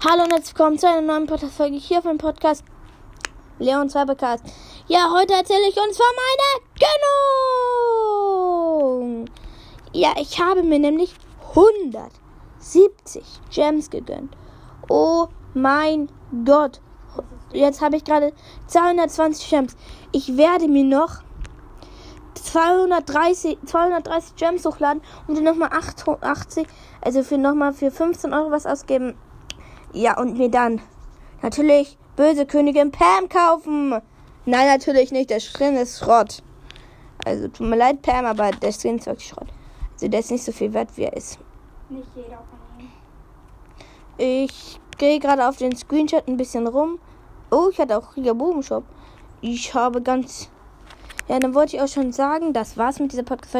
Hallo und herzlich willkommen zu einer neuen Podcast-Folge hier vom Podcast Leon Cybercast. Ja, heute erzähle ich uns von meiner Gönnung. Ja, ich habe mir nämlich 170 Gems gegönnt. Oh mein Gott. Jetzt habe ich gerade 220 Gems. Ich werde mir noch 230, 230 Gems hochladen und dann nochmal 80, also für nochmal für 15 Euro was ausgeben. Ja, und mir dann natürlich böse Königin Pam kaufen. Nein, natürlich nicht. Der Skin ist Schrott. Also tut mir leid, Pam, aber der Skin ist wirklich Schrott. Also der ist nicht so viel wert, wie er ist. Nicht jeder von ihnen. Ich gehe gerade auf den Screenshot ein bisschen rum. Oh, ich hatte auch Riga Bubenshop. Ich habe ganz. Ja, dann wollte ich auch schon sagen, das war's mit dieser Podcast.